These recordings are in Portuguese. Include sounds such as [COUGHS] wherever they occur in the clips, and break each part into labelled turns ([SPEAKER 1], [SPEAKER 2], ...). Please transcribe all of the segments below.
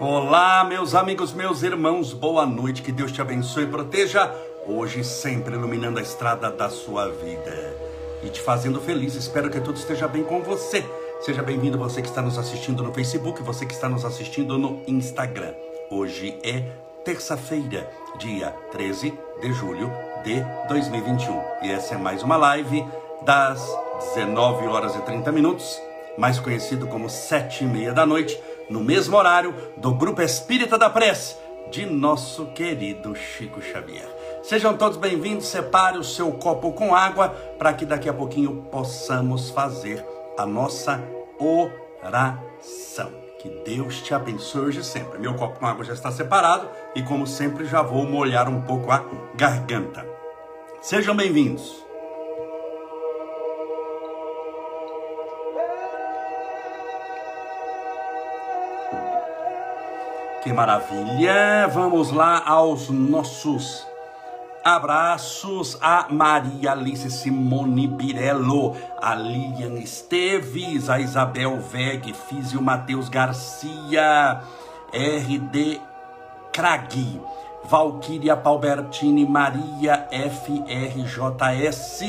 [SPEAKER 1] Olá, meus amigos, meus irmãos, boa noite, que Deus te abençoe e proteja, hoje sempre iluminando a estrada da sua vida e te fazendo feliz. Espero que tudo esteja bem com você. Seja bem-vindo você que está nos assistindo no Facebook, você que está nos assistindo no Instagram. Hoje é terça-feira, dia 13 de julho de 2021 e essa é mais uma live das 19 horas e 30 minutos, mais conhecido como sete e meia da noite no mesmo horário do Grupo Espírita da Prece de nosso querido Chico Xavier. Sejam todos bem-vindos, separe o seu copo com água para que daqui a pouquinho possamos fazer a nossa oração. Que Deus te abençoe hoje sempre. Meu copo com água já está separado e, como sempre, já vou molhar um pouco a garganta. Sejam bem-vindos. Que maravilha! Vamos lá aos nossos abraços a Maria Alice Simone Birello, a Lilian Esteves, a Isabel Veg, Físio Matheus Garcia, RD Cragui, Valquíria Palbertini, Maria FRJS,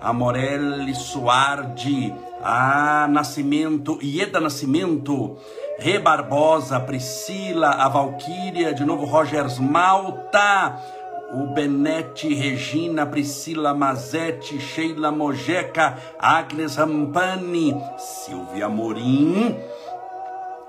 [SPEAKER 1] Amorelli Suardi, a Nascimento, Ieda Nascimento, Rê Barbosa, Priscila, a Valquíria, de novo Rogers Malta, o Benete, Regina, Priscila Mazetti, Sheila Mojeca, Agnes Rampani, Silvia Morim.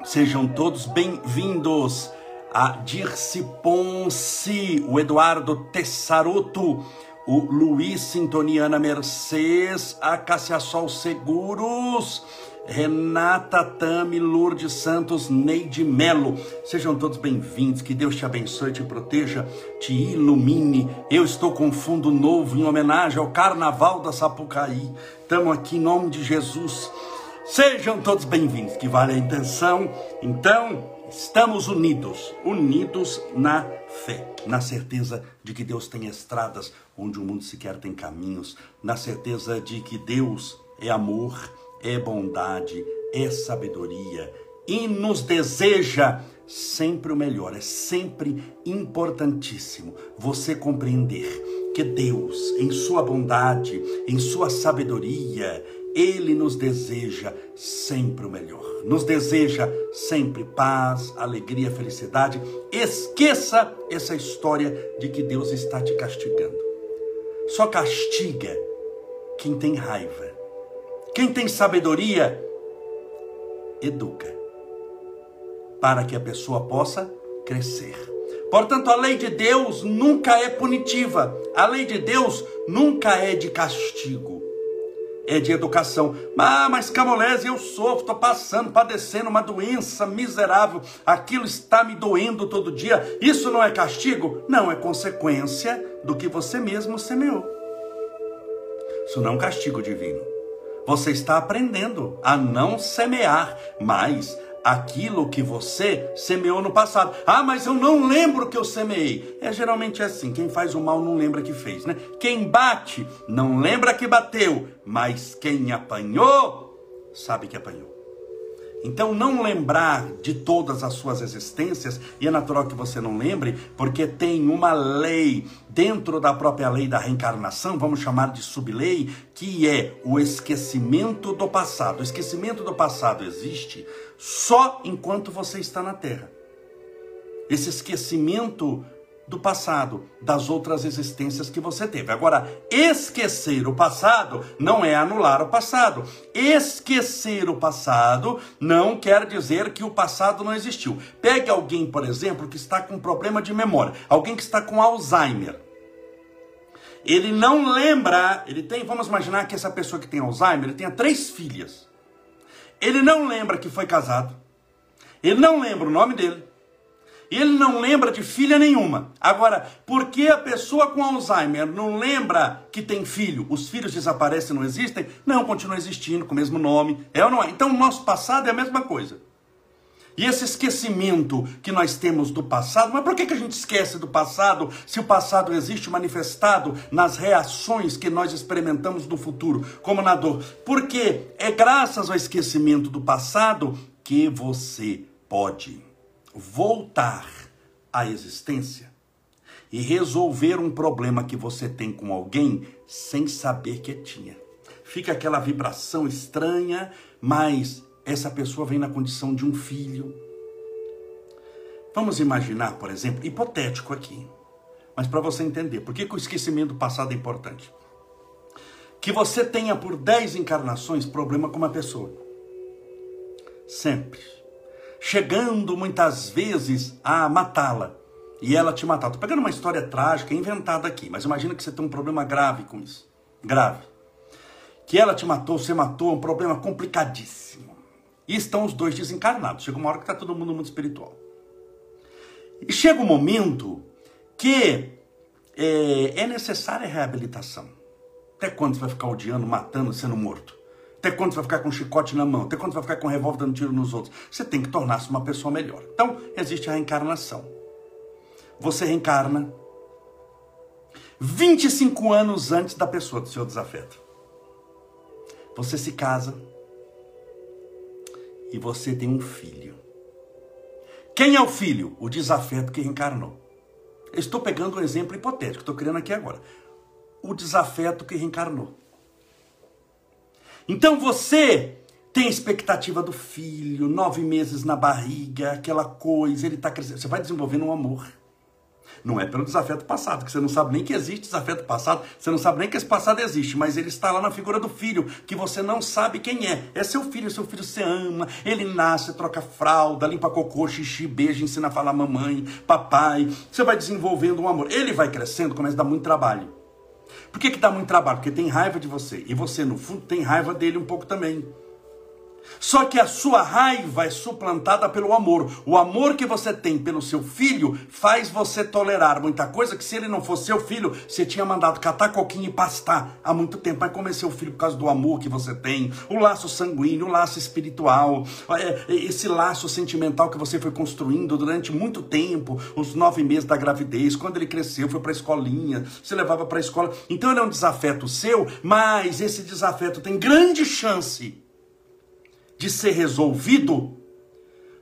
[SPEAKER 1] Sejam todos bem-vindos. A Dirce Ponce, o Eduardo Tessaroto, o Luiz Sintoniana Mercedes, a Cassia Sol Seguros, Renata Tami, Lourdes Santos, Neide Melo. Sejam todos bem-vindos, que Deus te abençoe, te proteja, te ilumine. Eu estou com fundo novo em homenagem ao Carnaval da Sapucaí. Estamos aqui em nome de Jesus. Sejam todos bem-vindos, que vale a intenção. Então, estamos unidos, unidos na fé, na certeza de que Deus tem estradas onde o mundo sequer tem caminhos, na certeza de que Deus é amor é bondade, é sabedoria e nos deseja sempre o melhor. É sempre importantíssimo você compreender que Deus, em sua bondade, em sua sabedoria, ele nos deseja sempre o melhor. Nos deseja sempre paz, alegria, felicidade. Esqueça essa história de que Deus está te castigando. Só castiga quem tem raiva quem tem sabedoria, educa, para que a pessoa possa crescer. Portanto, a lei de Deus nunca é punitiva, a lei de Deus nunca é de castigo, é de educação. Ah, mas Camolese, eu sofro, estou passando, padecendo uma doença miserável, aquilo está me doendo todo dia. Isso não é castigo? Não, é consequência do que você mesmo semeou. Isso não é um castigo divino. Você está aprendendo a não semear mais aquilo que você semeou no passado. Ah, mas eu não lembro que eu semeei. É geralmente assim, quem faz o mal não lembra que fez, né? Quem bate não lembra que bateu, mas quem apanhou sabe que apanhou. Então, não lembrar de todas as suas existências, e é natural que você não lembre, porque tem uma lei dentro da própria lei da reencarnação, vamos chamar de sublei, que é o esquecimento do passado. O esquecimento do passado existe só enquanto você está na Terra. Esse esquecimento do passado, das outras existências que você teve. Agora, esquecer o passado não é anular o passado. Esquecer o passado não quer dizer que o passado não existiu. Pegue alguém, por exemplo, que está com problema de memória, alguém que está com Alzheimer. Ele não lembra, ele tem, vamos imaginar que essa pessoa que tem Alzheimer, ele tenha três filhas. Ele não lembra que foi casado. Ele não lembra o nome dele. Ele não lembra de filha nenhuma. Agora, por que a pessoa com Alzheimer não lembra que tem filho? Os filhos desaparecem, não existem? Não, continuam existindo com o mesmo nome. É ou não é? Então, o nosso passado é a mesma coisa. E esse esquecimento que nós temos do passado, mas por que, que a gente esquece do passado se o passado existe manifestado nas reações que nós experimentamos no futuro, como na dor? Porque é graças ao esquecimento do passado que você pode voltar à existência e resolver um problema que você tem com alguém sem saber que tinha. Fica aquela vibração estranha, mas essa pessoa vem na condição de um filho. Vamos imaginar, por exemplo, hipotético aqui, mas para você entender, por que, que o esquecimento do passado é importante? Que você tenha por 10 encarnações problema com uma pessoa. Sempre. Chegando muitas vezes a matá-la e ela te matar. Estou pegando uma história trágica inventada aqui, mas imagina que você tem um problema grave com isso. Grave. Que ela te matou, você matou, é um problema complicadíssimo. E estão os dois desencarnados. Chega uma hora que está todo mundo mundo espiritual. E chega um momento que é, é necessária a reabilitação. Até quando você vai ficar odiando, matando, sendo morto? Até quando você vai ficar com um chicote na mão? Até quando você vai ficar com um revólver dando tiro nos outros? Você tem que tornar-se uma pessoa melhor. Então, existe a reencarnação você reencarna 25 anos antes da pessoa do seu desafeto. Você se casa e você tem um filho. Quem é o filho? O desafeto que reencarnou. Eu estou pegando um exemplo hipotético, estou criando aqui agora. O desafeto que reencarnou. Então você tem expectativa do filho, nove meses na barriga, aquela coisa, ele está crescendo. Você vai desenvolvendo um amor. Não é pelo desafeto passado, que você não sabe nem que existe desafeto passado, você não sabe nem que esse passado existe, mas ele está lá na figura do filho, que você não sabe quem é. É seu filho, seu filho você ama, ele nasce, troca fralda, limpa cocô, xixi, beija, ensina a falar mamãe, papai. Você vai desenvolvendo um amor. Ele vai crescendo, começa a dar muito trabalho. Por que, que dá muito trabalho? Porque tem raiva de você. E você, no fundo, tem raiva dele um pouco também. Só que a sua raiva é suplantada pelo amor. O amor que você tem pelo seu filho faz você tolerar muita coisa que se ele não fosse seu filho, você tinha mandado catar coquinho e pastar há muito tempo. Mas como é seu filho por causa do amor que você tem, o laço sanguíneo, o laço espiritual, é, é, esse laço sentimental que você foi construindo durante muito tempo, os nove meses da gravidez, quando ele cresceu, foi para a escolinha, você levava para a escola. Então ele é um desafeto seu, mas esse desafeto tem grande chance de ser resolvido,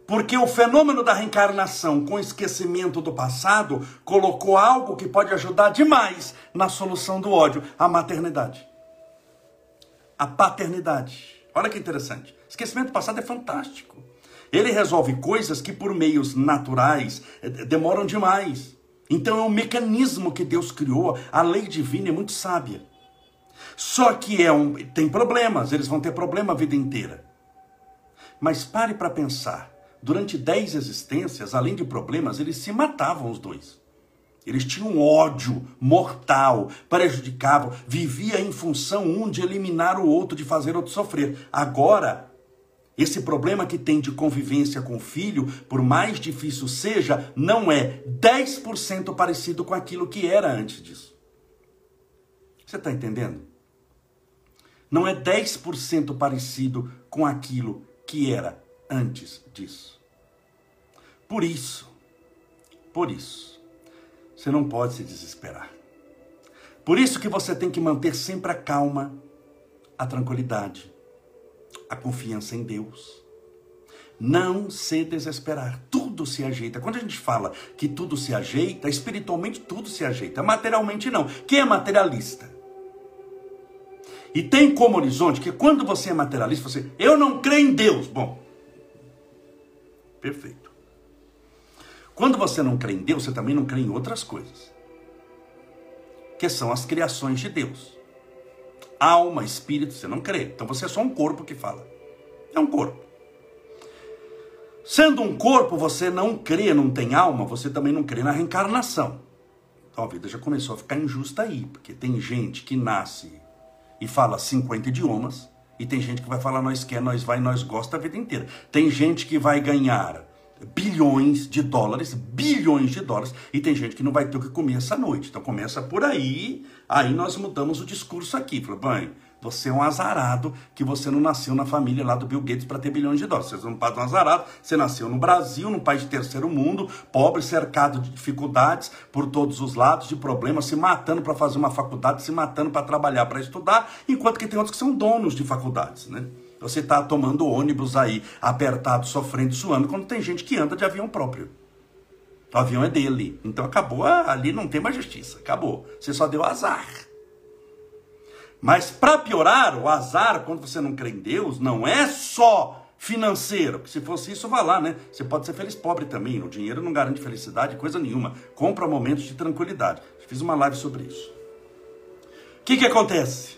[SPEAKER 1] porque o fenômeno da reencarnação com esquecimento do passado colocou algo que pode ajudar demais na solução do ódio, a maternidade. A paternidade. Olha que interessante. Esquecimento do passado é fantástico. Ele resolve coisas que por meios naturais eh, demoram demais. Então é um mecanismo que Deus criou, a lei divina é muito sábia. Só que é um, tem problemas, eles vão ter problema a vida inteira. Mas pare para pensar. Durante dez existências, além de problemas, eles se matavam os dois. Eles tinham ódio mortal, prejudicavam, vivia em função um de eliminar o outro, de fazer outro sofrer. Agora, esse problema que tem de convivência com o filho, por mais difícil seja, não é 10% parecido com aquilo que era antes disso. Você está entendendo? Não é 10% parecido com aquilo que era antes disso. Por isso, por isso, você não pode se desesperar. Por isso que você tem que manter sempre a calma, a tranquilidade, a confiança em Deus. Não se desesperar, tudo se ajeita. Quando a gente fala que tudo se ajeita, espiritualmente tudo se ajeita, materialmente não. Quem é materialista? E tem como horizonte que quando você é materialista, você, eu não creio em Deus. Bom, perfeito. Quando você não crê em Deus, você também não crê em outras coisas. Que são as criações de Deus. Alma, espírito, você não crê. Então você é só um corpo que fala. É um corpo. Sendo um corpo, você não crê, não tem alma, você também não crê na reencarnação. Então a vida já começou a ficar injusta aí, porque tem gente que nasce e fala 50 idiomas, e tem gente que vai falar nós quer, nós vai, nós gosta a vida inteira. Tem gente que vai ganhar bilhões de dólares, bilhões de dólares, e tem gente que não vai ter o que comer essa noite. Então começa por aí, aí nós mudamos o discurso aqui. Fala, bem, você é um azarado que você não nasceu na família lá do Bill Gates para ter bilhões de dólares. Você é um padre um azarado, você nasceu no Brasil, num país de terceiro mundo, pobre, cercado de dificuldades por todos os lados, de problemas, se matando para fazer uma faculdade, se matando para trabalhar, para estudar, enquanto que tem outros que são donos de faculdades, né? Você está tomando ônibus aí, apertado, sofrendo, suando, quando tem gente que anda de avião próprio. O avião é dele. Então acabou, ah, ali não tem mais justiça. Acabou. Você só deu azar. Mas para piorar, o azar, quando você não crê em Deus, não é só financeiro. Porque se fosse isso, vá lá, né? Você pode ser feliz pobre também. O dinheiro não garante felicidade, coisa nenhuma. Compra momentos de tranquilidade. Fiz uma live sobre isso. O que, que acontece?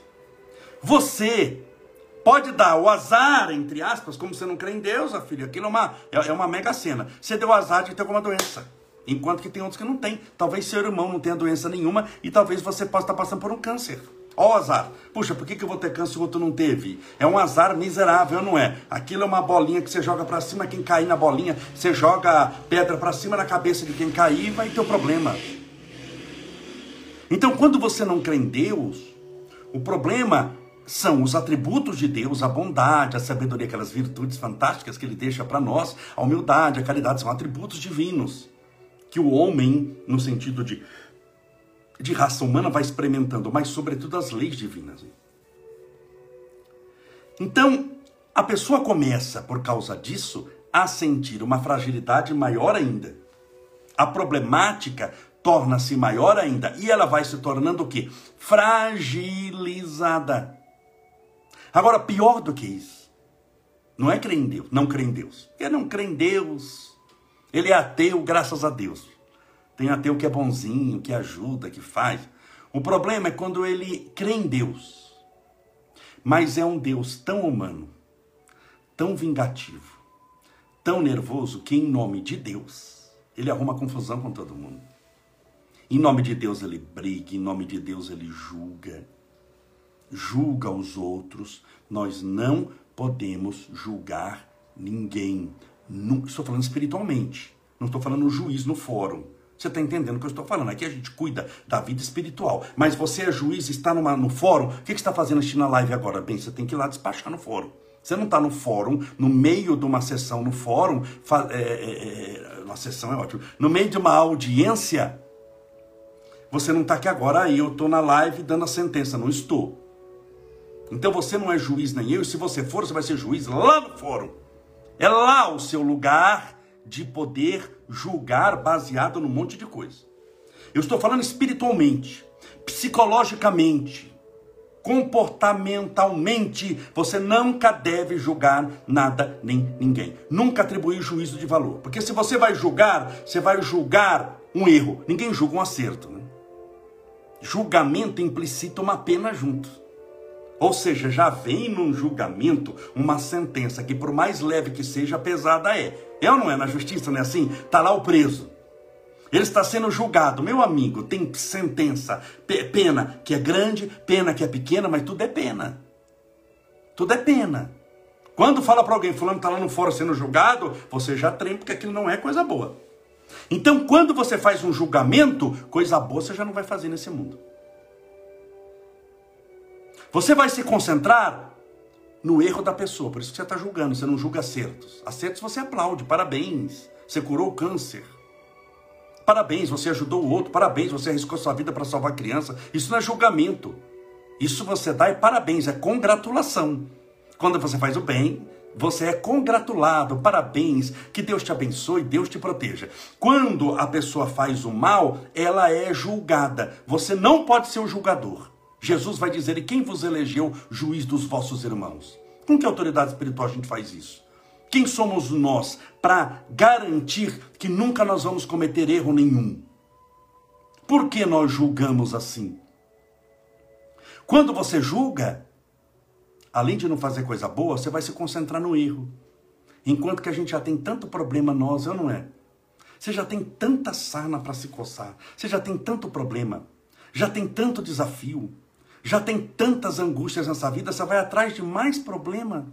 [SPEAKER 1] Você pode dar o azar, entre aspas, como você não crê em Deus, a filha. Aquilo é uma, é, é uma mega cena. Você deu azar de ter alguma doença. Enquanto que tem outros que não tem. Talvez seu irmão não tenha doença nenhuma e talvez você possa estar passando por um câncer. Ó o azar. Puxa, por que, que eu vou ter câncer e o outro não teve? É um azar miserável, não é? Aquilo é uma bolinha que você joga para cima, quem cair na bolinha, você joga pedra para cima na cabeça de quem cair e vai ter um problema. Então, quando você não crê em Deus, o problema são os atributos de Deus, a bondade, a sabedoria, aquelas virtudes fantásticas que ele deixa para nós, a humildade, a caridade, são atributos divinos que o homem, no sentido de, de raça humana, vai experimentando, mas sobretudo as leis divinas. Então, a pessoa começa, por causa disso, a sentir uma fragilidade maior ainda. A problemática torna-se maior ainda e ela vai se tornando o quê? Fragilizada. Agora, pior do que isso, não é crer em Deus, não crer em Deus. Ele não crê em Deus. Ele é ateu, graças a Deus. Tem ateu que é bonzinho, que ajuda, que faz. O problema é quando ele crê em Deus, mas é um Deus tão humano, tão vingativo, tão nervoso, que em nome de Deus, ele arruma confusão com todo mundo. Em nome de Deus ele briga, em nome de Deus ele julga. Julga os outros. Nós não podemos julgar ninguém. Estou falando espiritualmente. Não estou falando juiz no fórum. Você está entendendo o que eu estou falando? Aqui a gente cuida da vida espiritual. Mas você é juiz, está numa, no fórum. O que, que está fazendo assistindo a live agora? Bem, você tem que ir lá despachar no fórum. Você não está no fórum, no meio de uma sessão no fórum, é, é, é, uma sessão é ótimo, no meio de uma audiência, você não está aqui agora, aí eu estou na live dando a sentença, não estou. Então você não é juiz nem eu, e se você for, você vai ser juiz lá no fórum. É lá o seu lugar de poder julgar baseado num monte de coisa. Eu estou falando espiritualmente, psicologicamente, comportamentalmente, você nunca deve julgar nada nem ninguém. Nunca atribuir juízo de valor. Porque se você vai julgar, você vai julgar um erro. Ninguém julga um acerto. Né? julgamento implicita uma pena junto. Ou seja, já vem num julgamento uma sentença que, por mais leve que seja, pesada é. É ou não é? Na justiça não é assim? Está lá o preso. Ele está sendo julgado. Meu amigo, tem sentença, pena que é grande, pena que é pequena, mas tudo é pena. Tudo é pena. Quando fala para alguém, fulano está lá no fórum sendo julgado, você já treme porque aquilo não é coisa boa. Então, quando você faz um julgamento, coisa boa você já não vai fazer nesse mundo. Você vai se concentrar no erro da pessoa, por isso que você está julgando, você não julga acertos. Acertos você aplaude, parabéns, você curou o câncer. Parabéns, você ajudou o outro, parabéns, você arriscou sua vida para salvar a criança. Isso não é julgamento. Isso você dá é parabéns, é congratulação. Quando você faz o bem, você é congratulado, parabéns, que Deus te abençoe, Deus te proteja. Quando a pessoa faz o mal, ela é julgada. Você não pode ser o julgador. Jesus vai dizer: E quem vos elegeu juiz dos vossos irmãos? Com que autoridade espiritual a gente faz isso? Quem somos nós para garantir que nunca nós vamos cometer erro nenhum? Por que nós julgamos assim? Quando você julga, além de não fazer coisa boa, você vai se concentrar no erro. Enquanto que a gente já tem tanto problema nós, eu não é? Você já tem tanta sarna para se coçar, você já tem tanto problema, já tem tanto desafio, já tem tantas angústias nessa vida, você vai atrás de mais problema.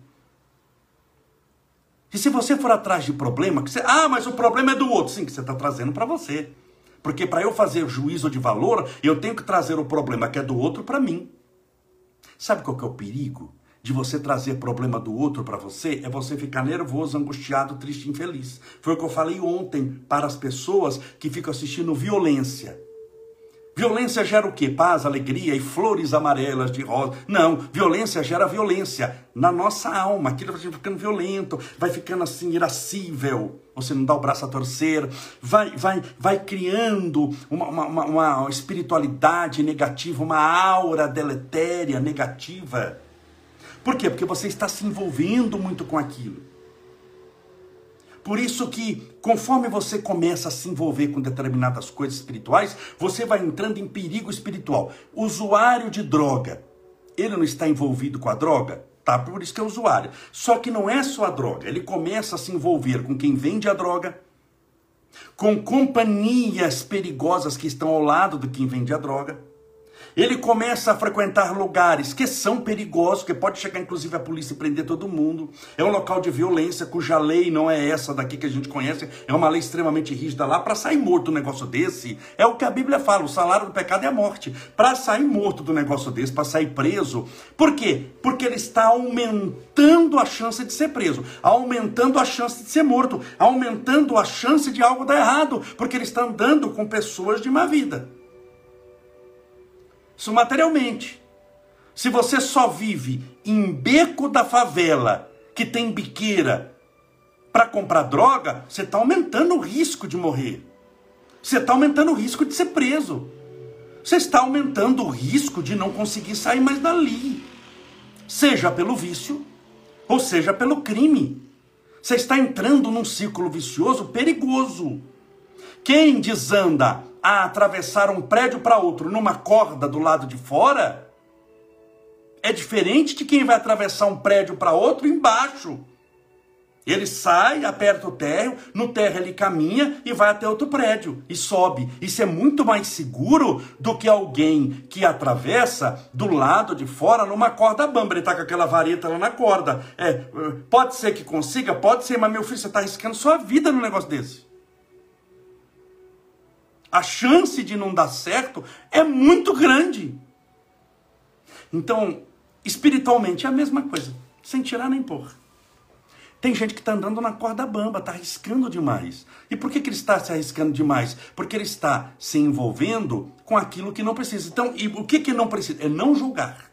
[SPEAKER 1] E se você for atrás de problema, que você, ah, mas o problema é do outro, sim, que você está trazendo para você. Porque para eu fazer juízo de valor, eu tenho que trazer o problema que é do outro para mim. Sabe qual que é o perigo? de você trazer problema do outro para você é você ficar nervoso, angustiado, triste, infeliz. Foi o que eu falei ontem para as pessoas que ficam assistindo violência. Violência gera o quê? Paz, alegria e flores amarelas de rosa. Não, violência gera violência na nossa alma. Aquilo vai ficando violento, vai ficando assim irascível. Você não dá o braço a torcer, vai, vai, vai criando uma, uma, uma espiritualidade negativa, uma aura deletéria negativa. Por quê? Porque você está se envolvendo muito com aquilo. Por isso que, conforme você começa a se envolver com determinadas coisas espirituais, você vai entrando em perigo espiritual. Usuário de droga, ele não está envolvido com a droga? Tá, por isso que é usuário. Só que não é só a droga, ele começa a se envolver com quem vende a droga, com companhias perigosas que estão ao lado de quem vende a droga ele começa a frequentar lugares que são perigosos, que pode chegar inclusive a polícia e prender todo mundo. É um local de violência cuja lei não é essa daqui que a gente conhece, é uma lei extremamente rígida lá. Para sair morto um negócio desse, é o que a Bíblia fala: o salário do pecado é a morte. Para sair morto do negócio desse, para sair preso, por quê? Porque ele está aumentando a chance de ser preso, aumentando a chance de ser morto, aumentando a chance de algo dar errado, porque ele está andando com pessoas de má vida. Isso materialmente. Se você só vive em beco da favela, que tem biqueira, para comprar droga, você está aumentando o risco de morrer. Você está aumentando o risco de ser preso. Você está aumentando o risco de não conseguir sair mais dali. Seja pelo vício, ou seja pelo crime. Você está entrando num círculo vicioso perigoso. Quem desanda a atravessar um prédio para outro numa corda do lado de fora é diferente de quem vai atravessar um prédio para outro embaixo. Ele sai, aperta o térreo, no térreo ele caminha e vai até outro prédio e sobe. Isso é muito mais seguro do que alguém que atravessa do lado de fora numa corda bamba. Ele está com aquela vareta lá na corda. É, pode ser que consiga, pode ser, mas meu filho, você está arriscando sua vida num negócio desse a chance de não dar certo é muito grande. Então, espiritualmente é a mesma coisa, sem tirar nem pôr. Tem gente que está andando na corda bamba, está arriscando demais. E por que, que ele está se arriscando demais? Porque ele está se envolvendo com aquilo que não precisa. Então, e o que, que não precisa? É não julgar.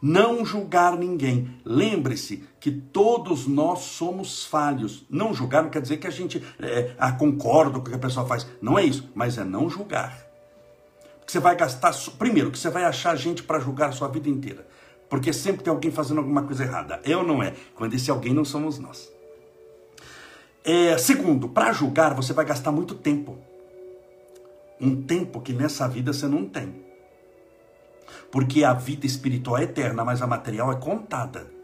[SPEAKER 1] Não julgar ninguém. Lembre-se que todos nós somos falhos. Não julgar não quer dizer que a gente é, ah, concorda com o que a pessoa faz. Não é isso, mas é não julgar. Porque você vai gastar. Primeiro, que você vai achar gente para julgar a sua vida inteira. Porque sempre tem alguém fazendo alguma coisa errada. Ou não é? Quando esse alguém não somos nós. É, segundo, para julgar você vai gastar muito tempo. Um tempo que nessa vida você não tem. Porque a vida espiritual é eterna, mas a material é contada.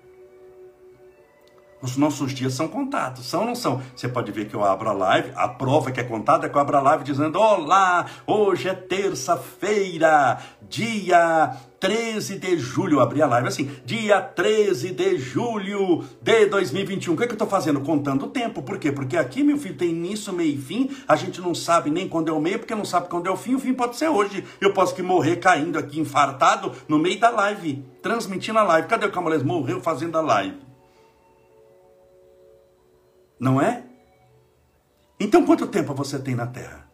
[SPEAKER 1] Os nossos dias são contados, são ou não são? Você pode ver que eu abro a live, a prova que é contada é que eu abro a live dizendo: Olá, hoje é terça-feira, dia 13 de julho. Eu abri a live assim, dia 13 de julho de 2021. O que, é que eu estou fazendo? Contando o tempo. Por quê? Porque aqui, meu filho, tem início, meio e fim. A gente não sabe nem quando é o meio, porque não sabe quando é o fim. O fim pode ser hoje. Eu posso que morrer caindo aqui, infartado, no meio da live, transmitindo a live. Cadê o Camolés? Morreu fazendo a live. Não é? Então quanto tempo você tem na terra?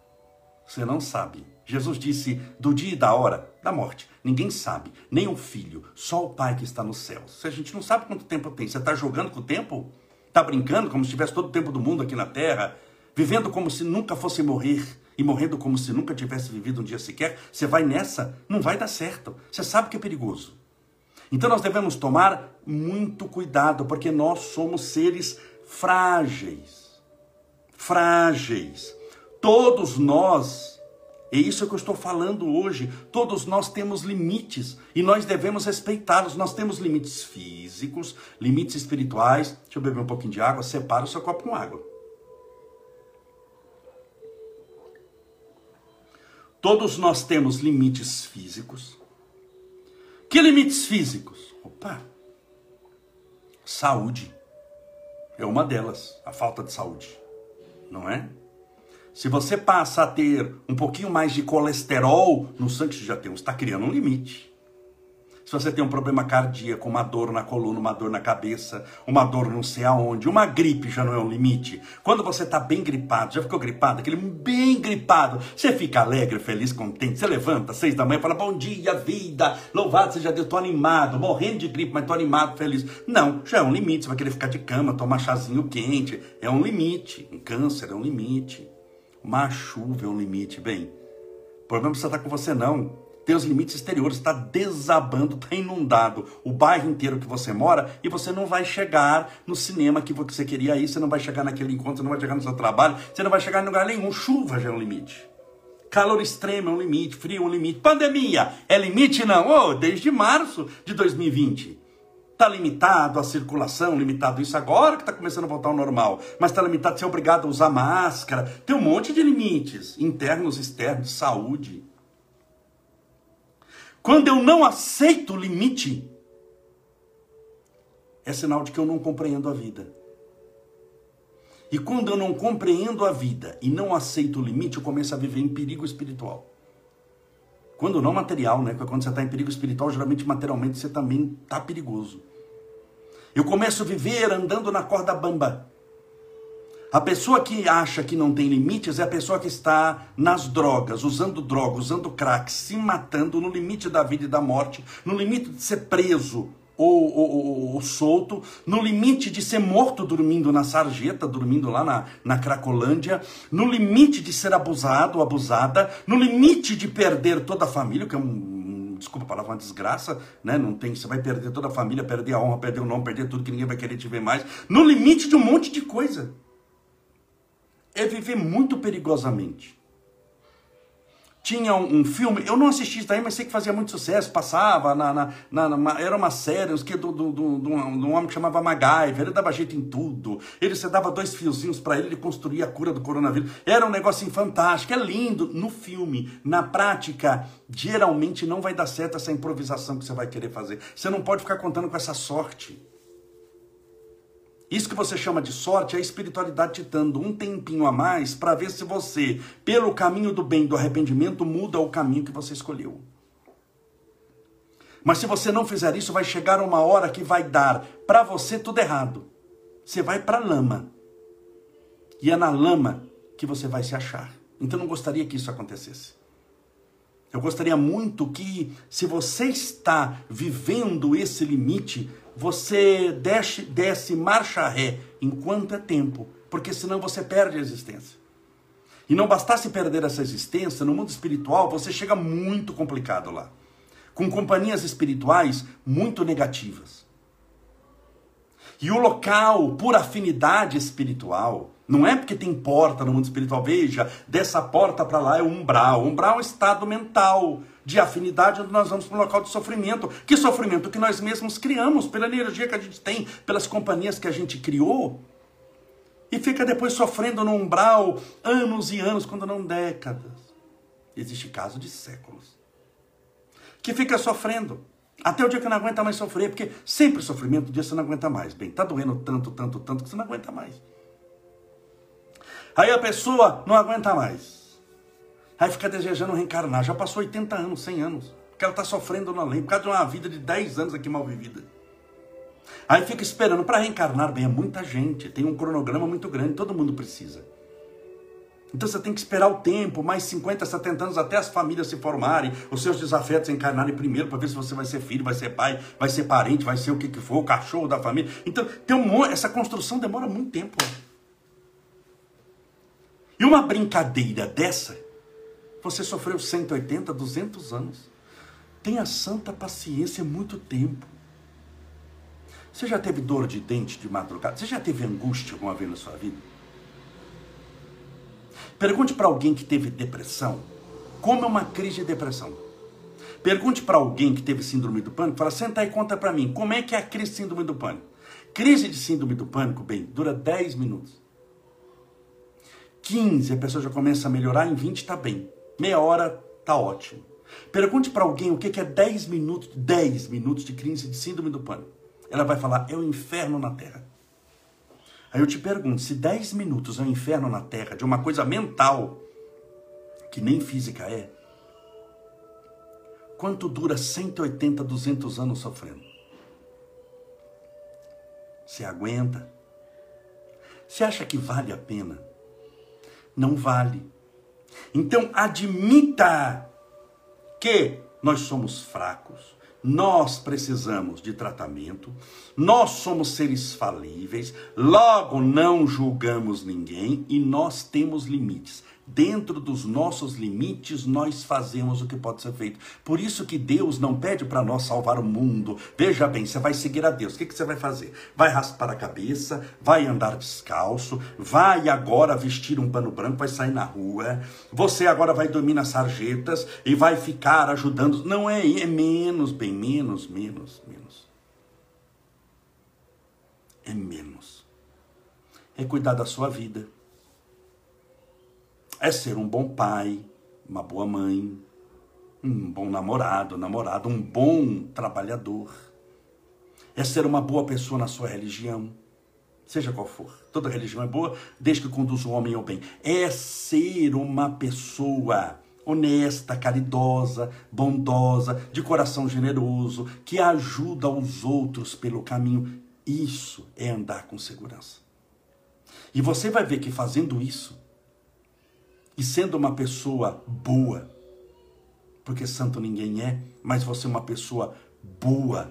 [SPEAKER 1] Você não sabe. Jesus disse do dia e da hora da morte. Ninguém sabe, nem o filho, só o pai que está no céu. Se a gente não sabe quanto tempo tem, você está jogando com o tempo? Está brincando como se tivesse todo o tempo do mundo aqui na terra? Vivendo como se nunca fosse morrer e morrendo como se nunca tivesse vivido um dia sequer? Você vai nessa? Não vai dar certo. Você sabe que é perigoso. Então nós devemos tomar muito cuidado, porque nós somos seres frágeis. Frágeis. Todos nós, é isso que eu estou falando hoje, todos nós temos limites e nós devemos respeitá-los. Nós temos limites físicos, limites espirituais. Deixa eu beber um pouquinho de água, separa o seu copo com água. Todos nós temos limites físicos. Que limites físicos? Opa! Saúde é uma delas, a falta de saúde, não é? Se você passa a ter um pouquinho mais de colesterol no sangue, você já tem, está criando um limite. Se você tem um problema cardíaco, uma dor na coluna, uma dor na cabeça, uma dor não sei aonde, uma gripe já não é um limite. Quando você está bem gripado, já ficou gripado, aquele bem gripado, você fica alegre, feliz, contente, você levanta às seis da manhã e fala, bom dia, vida, louvado seja Deus, tô animado, morrendo de gripe, mas tô animado, feliz. Não, já é um limite, você vai querer ficar de cama, tomar chazinho quente, é um limite. Um câncer é um limite. Uma chuva é um limite. Bem, o problema você está com você não tem os limites exteriores, está desabando, está inundado o bairro inteiro que você mora e você não vai chegar no cinema que você queria ir, você não vai chegar naquele encontro, você não vai chegar no seu trabalho, você não vai chegar em lugar nenhum. Chuva já é um limite. Calor extremo é um limite, frio é um limite. Pandemia é limite? Não. Oh, desde março de 2020. Está limitado a circulação, limitado isso agora que está começando a voltar ao normal. Mas está limitado a ser obrigado a usar máscara. Tem um monte de limites, internos, externos, saúde. Quando eu não aceito o limite, é sinal de que eu não compreendo a vida. E quando eu não compreendo a vida e não aceito o limite, eu começo a viver em perigo espiritual. Quando não material, né? Quando você está em perigo espiritual, geralmente materialmente você também está perigoso. Eu começo a viver andando na corda bamba. A pessoa que acha que não tem limites é a pessoa que está nas drogas, usando droga, usando crack, se matando no limite da vida e da morte, no limite de ser preso ou, ou, ou, ou solto, no limite de ser morto dormindo na sarjeta, dormindo lá na, na Cracolândia, no limite de ser abusado, abusada, no limite de perder toda a família, que é um, desculpa a palavra, uma desgraça, né? Não tem, você vai perder toda a família, perder a honra, perder o nome, perder tudo que ninguém vai querer te ver mais, no limite de um monte de coisa é viver muito perigosamente. Tinha um, um, filme, eu não assisti isso daí, mas sei que fazia muito sucesso, passava, na, na, na, na era uma série que, do, do, do, do, um, homem que chamava MacGyver, ele dava jeito em tudo, ele você dava dois fiozinhos para ele, ele construía a cura do coronavírus, era um negocinho fantástico, é lindo. No filme, na prática, geralmente não vai dar certo essa improvisação que você vai querer fazer, você não pode ficar contando com essa sorte, isso que você chama de sorte é a espiritualidade te dando um tempinho a mais para ver se você, pelo caminho do bem, do arrependimento, muda o caminho que você escolheu. Mas se você não fizer isso, vai chegar uma hora que vai dar para você tudo errado. Você vai para a lama. E é na lama que você vai se achar. Então não gostaria que isso acontecesse. Eu gostaria muito que, se você está vivendo esse limite, você desce, desce marcha ré enquanto é tempo, porque senão você perde a existência. E não bastasse perder essa existência, no mundo espiritual você chega muito complicado lá, com companhias espirituais muito negativas. E o local, por afinidade espiritual, não é porque tem porta no mundo espiritual, veja, dessa porta para lá é o umbral. O umbral é um estado mental de afinidade onde nós vamos para um local de sofrimento. Que sofrimento que nós mesmos criamos pela energia que a gente tem, pelas companhias que a gente criou. E fica depois sofrendo no umbral anos e anos, quando não décadas. Existe caso de séculos. Que fica sofrendo. Até o dia que não aguenta mais sofrer, porque sempre sofrimento, um dia você não aguenta mais. Bem, tá doendo tanto, tanto, tanto que você não aguenta mais. Aí a pessoa não aguenta mais. Aí fica desejando reencarnar. Já passou 80 anos, 100 anos. Porque ela está sofrendo na lei, por causa de uma vida de 10 anos aqui mal vivida. Aí fica esperando para reencarnar. Bem, é muita gente, tem um cronograma muito grande, todo mundo precisa. Então você tem que esperar o tempo, mais 50, 70 anos, até as famílias se formarem, os seus desafetos encarnarem primeiro, para ver se você vai ser filho, vai ser pai, vai ser parente, vai ser o que, que for, o cachorro da família. Então, tem um, essa construção demora muito tempo. E uma brincadeira dessa você sofreu 180, 200 anos. Tenha santa paciência muito tempo. Você já teve dor de dente de madrugada? Você já teve angústia alguma vez na sua vida? Pergunte para alguém que teve depressão, como é uma crise de depressão. Pergunte para alguém que teve síndrome do pânico, fala, senta aí e conta para mim, como é que é a crise de síndrome do pânico? Crise de síndrome do pânico, bem, dura 10 minutos. 15, a pessoa já começa a melhorar, em 20 está bem. Meia hora tá ótimo. Pergunte para alguém o que é 10 minutos, 10 minutos de crise de síndrome do pânico. Ela vai falar, é o um inferno na Terra. Aí eu te pergunto, se 10 minutos é um inferno na Terra, de uma coisa mental, que nem física é, Quanto dura 180, 200 anos sofrendo? Você aguenta? Você acha que vale a pena? Não vale. Então admita que nós somos fracos, nós precisamos de tratamento, nós somos seres falíveis, logo não julgamos ninguém e nós temos limites dentro dos nossos limites, nós fazemos o que pode ser feito. Por isso que Deus não pede para nós salvar o mundo. Veja bem, você vai seguir a Deus. O que, que você vai fazer? Vai raspar a cabeça, vai andar descalço, vai agora vestir um pano branco, vai sair na rua. Você agora vai dormir nas sarjetas e vai ficar ajudando. Não é, é menos, bem menos, menos, menos. É menos. É cuidar da sua vida é ser um bom pai, uma boa mãe, um bom namorado, namorada, um bom trabalhador. É ser uma boa pessoa na sua religião, seja qual for. Toda religião é boa, desde que conduza o homem ao bem. É ser uma pessoa honesta, caridosa, bondosa, de coração generoso, que ajuda os outros pelo caminho. Isso é andar com segurança. E você vai ver que fazendo isso, e sendo uma pessoa boa, porque santo ninguém é, mas você é uma pessoa boa,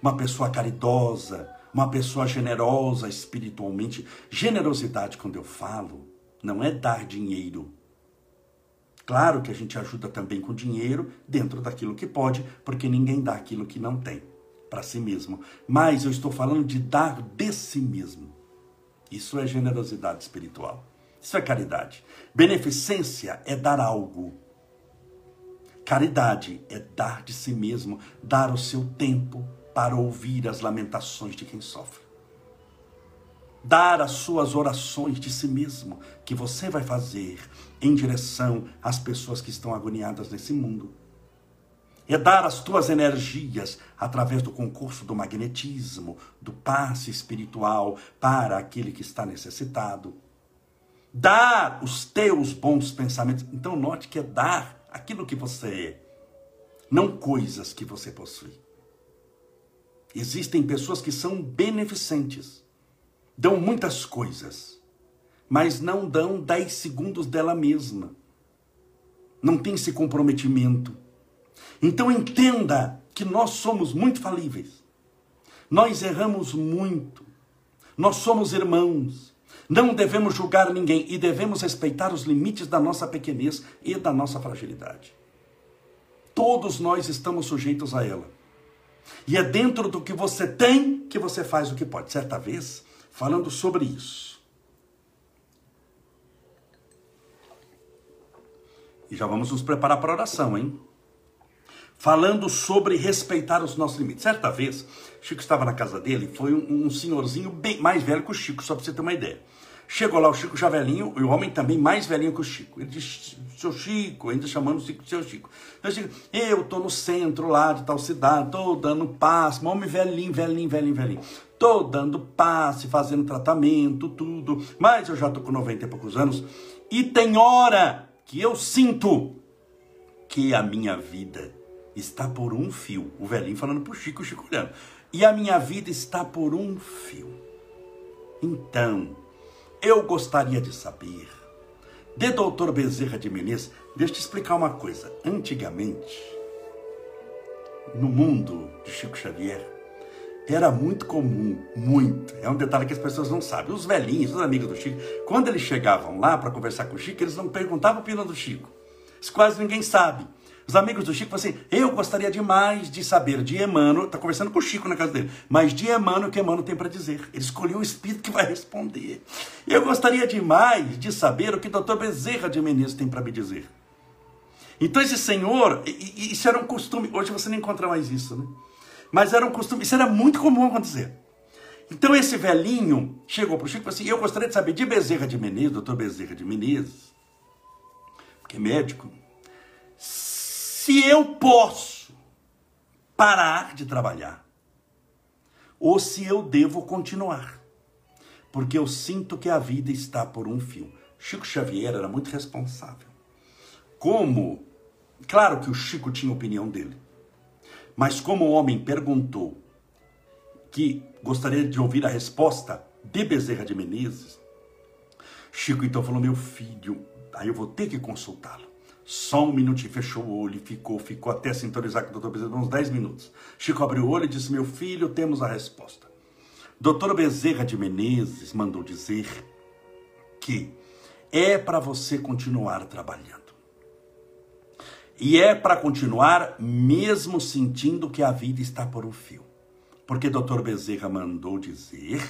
[SPEAKER 1] uma pessoa caridosa, uma pessoa generosa espiritualmente. Generosidade, quando eu falo, não é dar dinheiro. Claro que a gente ajuda também com dinheiro, dentro daquilo que pode, porque ninguém dá aquilo que não tem para si mesmo. Mas eu estou falando de dar de si mesmo. Isso é generosidade espiritual. Isso é caridade. Beneficência é dar algo. Caridade é dar de si mesmo, dar o seu tempo para ouvir as lamentações de quem sofre. Dar as suas orações de si mesmo, que você vai fazer em direção às pessoas que estão agoniadas nesse mundo. É dar as tuas energias através do concurso do magnetismo, do passe espiritual para aquele que está necessitado dar os teus bons pensamentos. Então, note que é dar aquilo que você é, não coisas que você possui. Existem pessoas que são beneficentes, dão muitas coisas, mas não dão 10 segundos dela mesma. Não tem esse comprometimento. Então entenda que nós somos muito falíveis. Nós erramos muito. Nós somos irmãos. Não devemos julgar ninguém e devemos respeitar os limites da nossa pequenez e da nossa fragilidade. Todos nós estamos sujeitos a ela. E é dentro do que você tem que você faz o que pode. Certa vez, falando sobre isso. E já vamos nos preparar para a oração, hein? Falando sobre respeitar os nossos limites. Certa vez, Chico estava na casa dele, foi um, um senhorzinho bem mais velho que o Chico, só para você ter uma ideia. Chegou lá o Chico já velhinho, e o homem também mais velhinho que o Chico. Ele disse, seu Chico, ainda chamando o Chico de seu Chico. Eu digo, eu tô no centro lá de tal cidade, tô dando passe, homem velhinho, velhinho, velhinho, velhinho. Tô dando passe, fazendo tratamento, tudo, mas eu já tô com 90 e poucos anos, e tem hora que eu sinto que a minha vida está por um fio. O velhinho falando pro Chico, o Chico olhando. E a minha vida está por um fio. Então, eu gostaria de saber, de doutor Bezerra de Menezes, deixa eu te explicar uma coisa. Antigamente, no mundo de Chico Xavier, era muito comum, muito. É um detalhe que as pessoas não sabem. Os velhinhos, os amigos do Chico, quando eles chegavam lá para conversar com o Chico, eles não perguntavam a opinião do Chico. Isso quase ninguém sabe. Os amigos do Chico assim: eu gostaria demais de saber de Emmanuel, está conversando com o Chico na casa dele, mas de Emmanuel o que Emmanuel tem para dizer. Ele escolheu o espírito que vai responder. Eu gostaria demais de saber o que o doutor Bezerra de Menezes tem para me dizer. Então esse senhor, isso era um costume, hoje você não encontra mais isso, né? Mas era um costume, isso era muito comum acontecer. Então esse velhinho chegou para o Chico e falou assim: Eu gostaria de saber de Bezerra de Menezes, doutor Bezerra de Menezes, que é médico, se eu posso parar de trabalhar ou se eu devo continuar. Porque eu sinto que a vida está por um fio. Chico Xavier era muito responsável. Como Claro que o Chico tinha opinião dele. Mas como o homem perguntou que gostaria de ouvir a resposta de Bezerra de Menezes, Chico então falou: Meu filho, aí eu vou ter que consultá-lo. Só um minutinho, fechou o olho ficou, ficou até sintonizar com o doutor Bezerra, uns 10 minutos. Chico abriu o olho e disse: Meu filho, temos a resposta. Doutor Bezerra de Menezes mandou dizer que é para você continuar trabalhando. E é para continuar mesmo sentindo que a vida está por um fio. Porque doutor Bezerra mandou dizer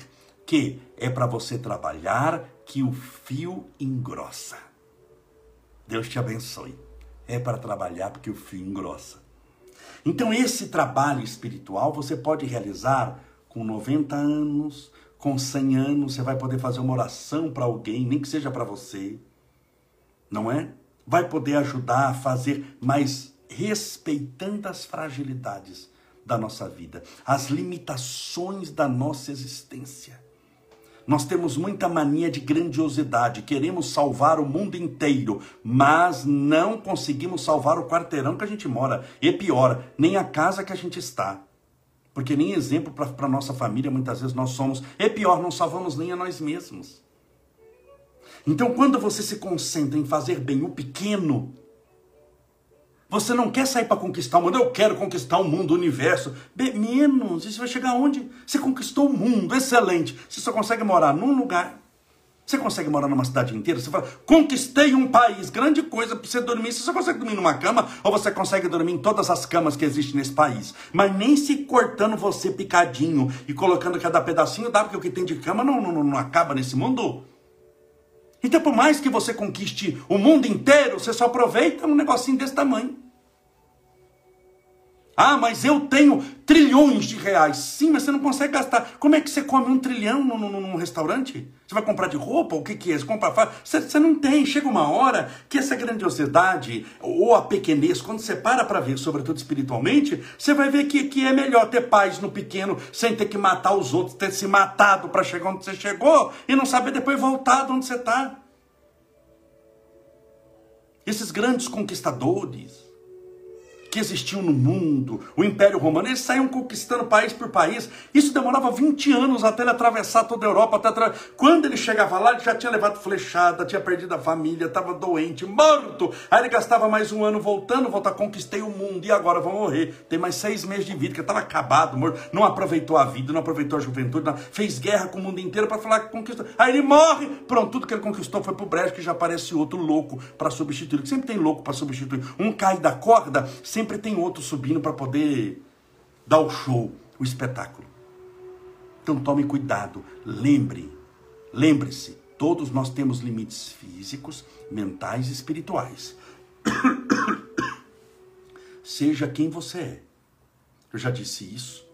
[SPEAKER 1] que é para você trabalhar que o fio engrossa. Deus te abençoe. É para trabalhar porque o fio engrossa. Então, esse trabalho espiritual você pode realizar com 90 anos, com 100 anos, você vai poder fazer uma oração para alguém, nem que seja para você. Não é? Vai poder ajudar a fazer, mas respeitando as fragilidades da nossa vida, as limitações da nossa existência. Nós temos muita mania de grandiosidade, queremos salvar o mundo inteiro, mas não conseguimos salvar o quarteirão que a gente mora, e pior, nem a casa que a gente está. Porque nem exemplo para nossa família muitas vezes nós somos, e pior, não salvamos nem a nós mesmos. Então, quando você se concentra em fazer bem o pequeno, você não quer sair para conquistar o mundo, eu quero conquistar o mundo, o universo. Bem, menos, você vai chegar onde? Você conquistou o mundo, excelente. Você só consegue morar num lugar. Você consegue morar numa cidade inteira? Você fala, conquistei um país, grande coisa para você dormir. Você só consegue dormir numa cama ou você consegue dormir em todas as camas que existem nesse país. Mas nem se cortando você picadinho e colocando cada pedacinho dá, porque o que tem de cama não, não, não acaba nesse mundo. Então, por mais que você conquiste o mundo inteiro, você só aproveita um negocinho desse tamanho. Ah, mas eu tenho trilhões de reais. Sim, mas você não consegue gastar. Como é que você come um trilhão num, num, num restaurante? Você vai comprar de roupa? O que, que é? Você compra você, você não tem. Chega uma hora que essa grandiosidade ou a pequenez, quando você para para ver, sobretudo espiritualmente, você vai ver que, que é melhor ter paz no pequeno sem ter que matar os outros, ter se matado para chegar onde você chegou e não saber depois voltar de onde você está. Esses grandes conquistadores que existiam no mundo, o Império Romano, eles saíam conquistando país por país. Isso demorava 20 anos até ele atravessar toda a Europa. Até atra... Quando ele chegava lá, ele já tinha levado flechada, tinha perdido a família, estava doente, morto. Aí ele gastava mais um ano voltando, volta, conquistei o mundo e agora vou morrer. Tem mais seis meses de vida, que estava acabado, morto. Não aproveitou a vida, não aproveitou a juventude, não... fez guerra com o mundo inteiro para falar que conquistou. Aí ele morre, pronto, tudo que ele conquistou foi pro brejo, que já aparece outro louco para substituir. Sempre tem louco para substituir. Um cai da corda, sempre sempre tem outro subindo para poder dar o show, o espetáculo. Então tome cuidado, lembre, lembre-se, todos nós temos limites físicos, mentais e espirituais. [COUGHS] Seja quem você é. Eu já disse isso.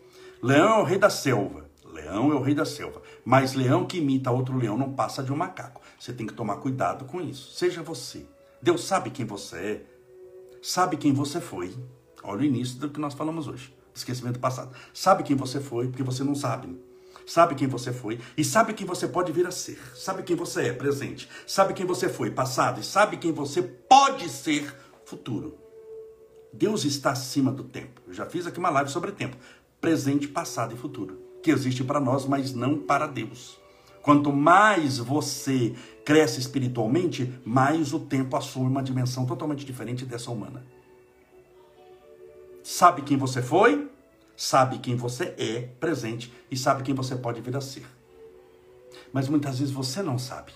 [SPEAKER 1] Leão é o rei da selva. Leão é o rei da selva. Mas leão que imita outro leão não passa de um macaco. Você tem que tomar cuidado com isso. Seja você. Deus sabe quem você é sabe quem você foi. Olha o início do que nós falamos hoje, esquecimento passado. Sabe quem você foi, porque você não sabe. Sabe quem você foi e sabe quem você pode vir a ser. Sabe quem você é, presente. Sabe quem você foi, passado. E sabe quem você pode ser, futuro. Deus está acima do tempo. Eu já fiz aqui uma live sobre tempo. Presente, passado e futuro. Que existe para nós, mas não para Deus. Quanto mais você cresce espiritualmente, mais o tempo assume uma dimensão totalmente diferente dessa humana. Sabe quem você foi, sabe quem você é presente e sabe quem você pode vir a ser. Mas muitas vezes você não sabe.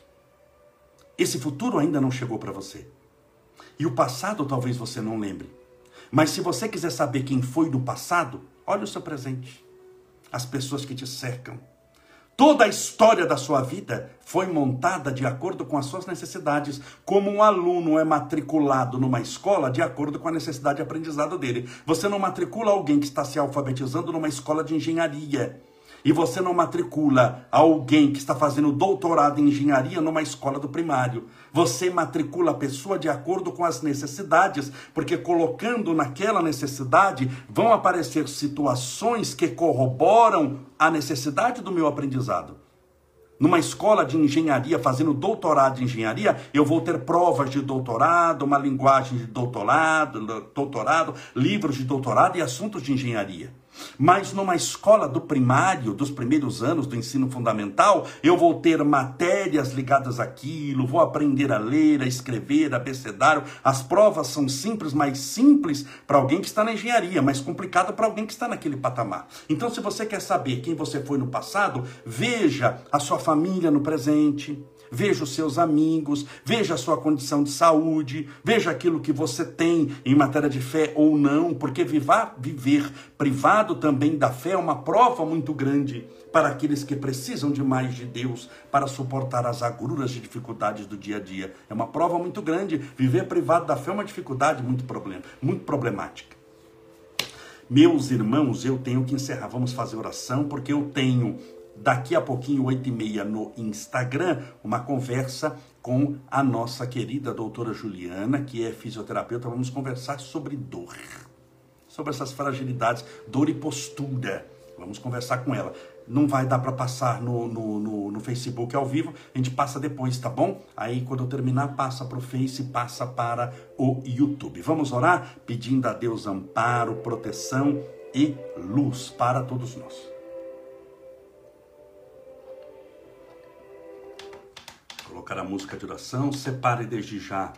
[SPEAKER 1] Esse futuro ainda não chegou para você. E o passado talvez você não lembre. Mas se você quiser saber quem foi do passado, olha o seu presente. As pessoas que te cercam, Toda a história da sua vida foi montada de acordo com as suas necessidades, como um aluno é matriculado numa escola de acordo com a necessidade de aprendizado dele. Você não matricula alguém que está se alfabetizando numa escola de engenharia e você não matricula alguém que está fazendo doutorado em engenharia numa escola do primário. Você matricula a pessoa de acordo com as necessidades, porque colocando naquela necessidade vão aparecer situações que corroboram a necessidade do meu aprendizado. numa escola de engenharia, fazendo doutorado de engenharia, eu vou ter provas de doutorado, uma linguagem de doutorado, doutorado, livros de doutorado e assuntos de engenharia. Mas numa escola do primário, dos primeiros anos do ensino fundamental, eu vou ter matérias ligadas àquilo, vou aprender a ler, a escrever, abecedário. As provas são simples, mais simples para alguém que está na engenharia, mais complicado para alguém que está naquele patamar. Então, se você quer saber quem você foi no passado, veja a sua família no presente veja os seus amigos, veja a sua condição de saúde, veja aquilo que você tem em matéria de fé ou não, porque vivar, viver privado também da fé é uma prova muito grande para aqueles que precisam de mais de Deus para suportar as agruras e dificuldades do dia a dia. É uma prova muito grande. Viver privado da fé é uma dificuldade muito, problem, muito problemática. Meus irmãos, eu tenho que encerrar. Vamos fazer oração, porque eu tenho daqui a pouquinho, oito e meia, no Instagram, uma conversa com a nossa querida doutora Juliana, que é fisioterapeuta. Vamos conversar sobre dor, sobre essas fragilidades, dor e postura. Vamos conversar com ela. Não vai dar para passar no, no, no, no, Facebook ao vivo, a gente passa depois, tá bom? Aí quando eu terminar, passa para o Face, passa para o YouTube. Vamos orar pedindo a Deus amparo, proteção e luz para todos nós. Colocar a música de oração, separe desde já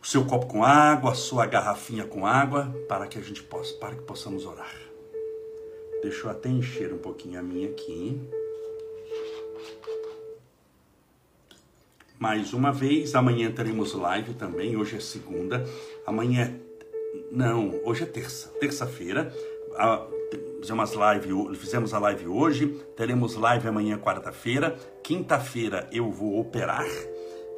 [SPEAKER 1] o seu copo com água, a sua garrafinha com água, para que a gente possa, para que possamos orar. Deixa eu até encher um pouquinho a minha aqui. Mais uma vez, amanhã teremos live também, hoje é segunda, amanhã é... não, hoje é terça, terça-feira, fizemos, live, fizemos a live hoje, teremos live amanhã, quarta-feira. Quinta-feira eu vou operar,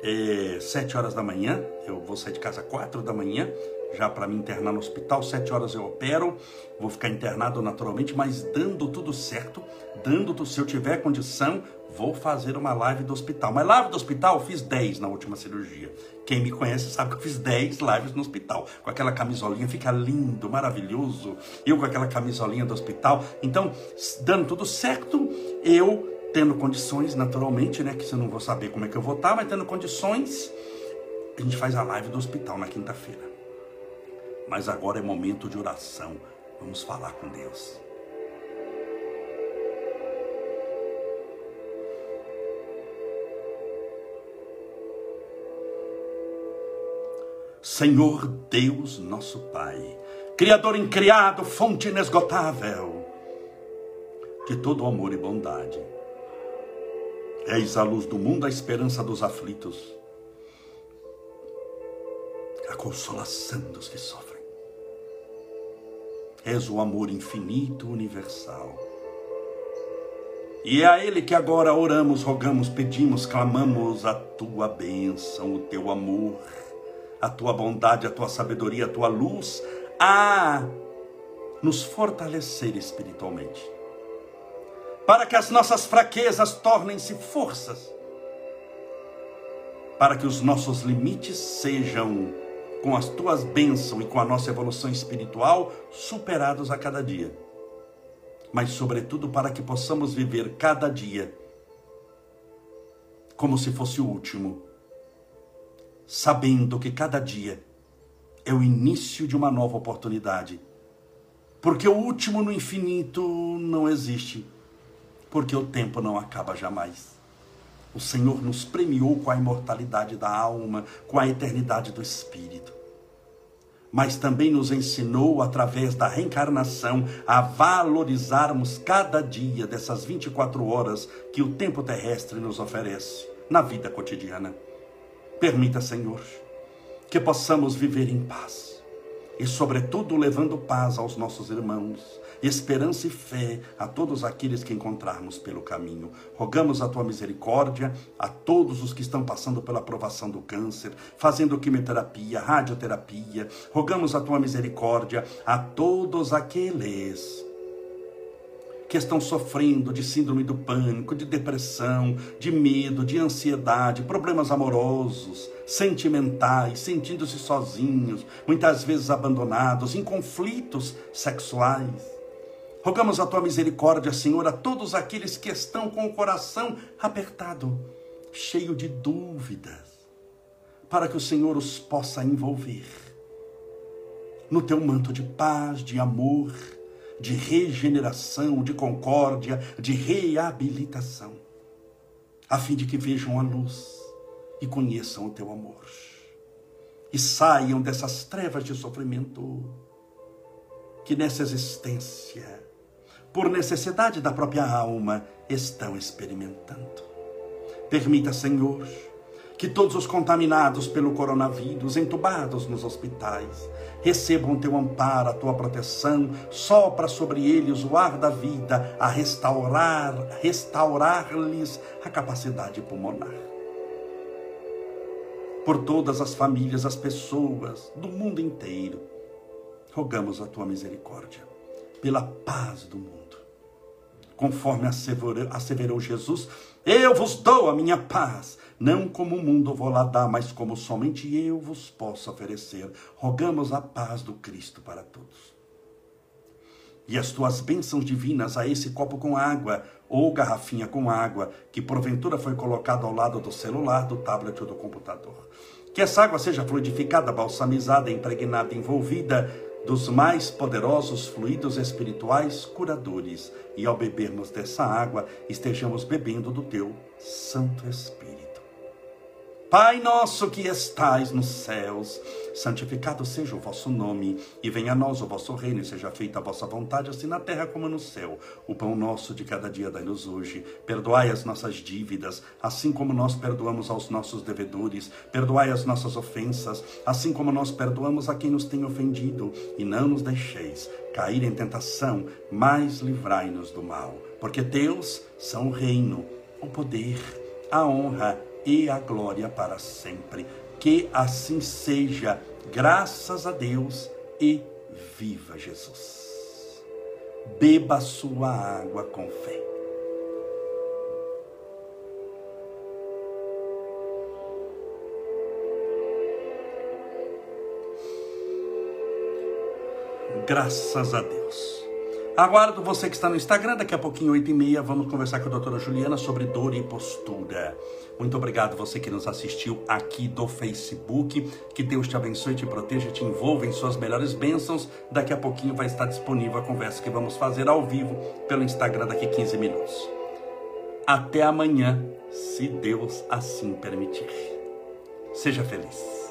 [SPEAKER 1] é, sete horas da manhã. Eu vou sair de casa quatro da manhã, já para me internar no hospital. Sete horas eu opero, vou ficar internado naturalmente, mas dando tudo certo, dando se eu tiver condição, vou fazer uma live do hospital. Mas live do hospital eu fiz 10 na última cirurgia. Quem me conhece sabe que eu fiz 10 lives no hospital. Com aquela camisolinha, fica lindo, maravilhoso. Eu com aquela camisolinha do hospital. Então, dando tudo certo, eu tendo condições, naturalmente, né? Que você não vou saber como é que eu vou estar, mas tendo condições, a gente faz a live do hospital na quinta-feira. Mas agora é momento de oração. Vamos falar com Deus. Senhor Deus, nosso Pai, Criador incriado, fonte inesgotável de todo amor e bondade. És a luz do mundo, a esperança dos aflitos, a consolação dos que sofrem. És o amor infinito, universal. E é a Ele que agora oramos, rogamos, pedimos, clamamos a tua bênção, o teu amor a tua bondade, a tua sabedoria, a tua luz a nos fortalecer espiritualmente. Para que as nossas fraquezas tornem-se forças. Para que os nossos limites sejam, com as tuas bênçãos e com a nossa evolução espiritual, superados a cada dia. Mas, sobretudo, para que possamos viver cada dia como se fosse o último sabendo que cada dia é o início de uma nova oportunidade. Porque o último no infinito não existe, porque o tempo não acaba jamais. O Senhor nos premiou com a imortalidade da alma, com a eternidade do espírito. Mas também nos ensinou, através da reencarnação, a valorizarmos cada dia dessas 24 horas que o tempo terrestre nos oferece na vida cotidiana. Permita, Senhor, que possamos viver em paz e, sobretudo, levando paz aos nossos irmãos, esperança e fé a todos aqueles que encontrarmos pelo caminho. Rogamos a tua misericórdia a todos os que estão passando pela aprovação do câncer, fazendo quimioterapia, radioterapia. Rogamos a tua misericórdia a todos aqueles que estão sofrendo de síndrome do pânico, de depressão, de medo, de ansiedade, problemas amorosos, sentimentais, sentindo-se sozinhos, muitas vezes abandonados, em conflitos sexuais. Rogamos a tua misericórdia, Senhor, a todos aqueles que estão com o coração apertado, cheio de dúvidas, para que o Senhor os possa envolver no teu manto de paz, de amor, de regeneração, de concórdia, de reabilitação, a fim de que vejam a luz e conheçam o teu amor e saiam dessas trevas de sofrimento que nessa existência, por necessidade da própria alma, estão experimentando. Permita, Senhor, que todos os contaminados pelo coronavírus, entubados nos hospitais, recebam teu amparo, a tua proteção, sopra sobre eles o ar da vida, a restaurar, restaurar-lhes a capacidade pulmonar. Por todas as famílias, as pessoas do mundo inteiro, rogamos a tua misericórdia, pela paz do mundo. Conforme asseverou Jesus, eu vos dou a minha paz, não como o mundo vou lá dar, mas como somente eu vos posso oferecer. Rogamos a paz do Cristo para todos. E as tuas bênçãos divinas a esse copo com água, ou garrafinha com água, que porventura foi colocado ao lado do celular, do tablet ou do computador. Que essa água seja fluidificada, balsamizada, impregnada, envolvida dos mais poderosos fluidos espirituais curadores, e ao bebermos dessa água, estejamos bebendo do teu Santo Espírito. Pai nosso que estais nos céus, santificado seja o vosso nome, e venha a nós o vosso reino, e seja feita a vossa vontade, assim na terra como no céu. O pão nosso de cada dia dai-nos hoje. Perdoai as nossas dívidas, assim como nós perdoamos aos nossos devedores. Perdoai as nossas ofensas, assim como nós perdoamos a quem nos tem ofendido. E não nos deixeis cair em tentação, mas livrai-nos do mal. Porque Deus são o reino, o poder, a honra e a glória para sempre. Que assim seja, graças a Deus e viva Jesus. Beba sua água com fé. Graças a Deus. Aguardo você que está no Instagram, daqui a pouquinho, 8 e meia, vamos conversar com a doutora Juliana sobre dor e postura. Muito obrigado você que nos assistiu aqui do Facebook. Que Deus te abençoe, te proteja, te envolva em suas melhores bênçãos. Daqui a pouquinho vai estar disponível a conversa que vamos fazer ao vivo pelo Instagram daqui a 15 minutos. Até amanhã, se Deus assim permitir. Seja feliz.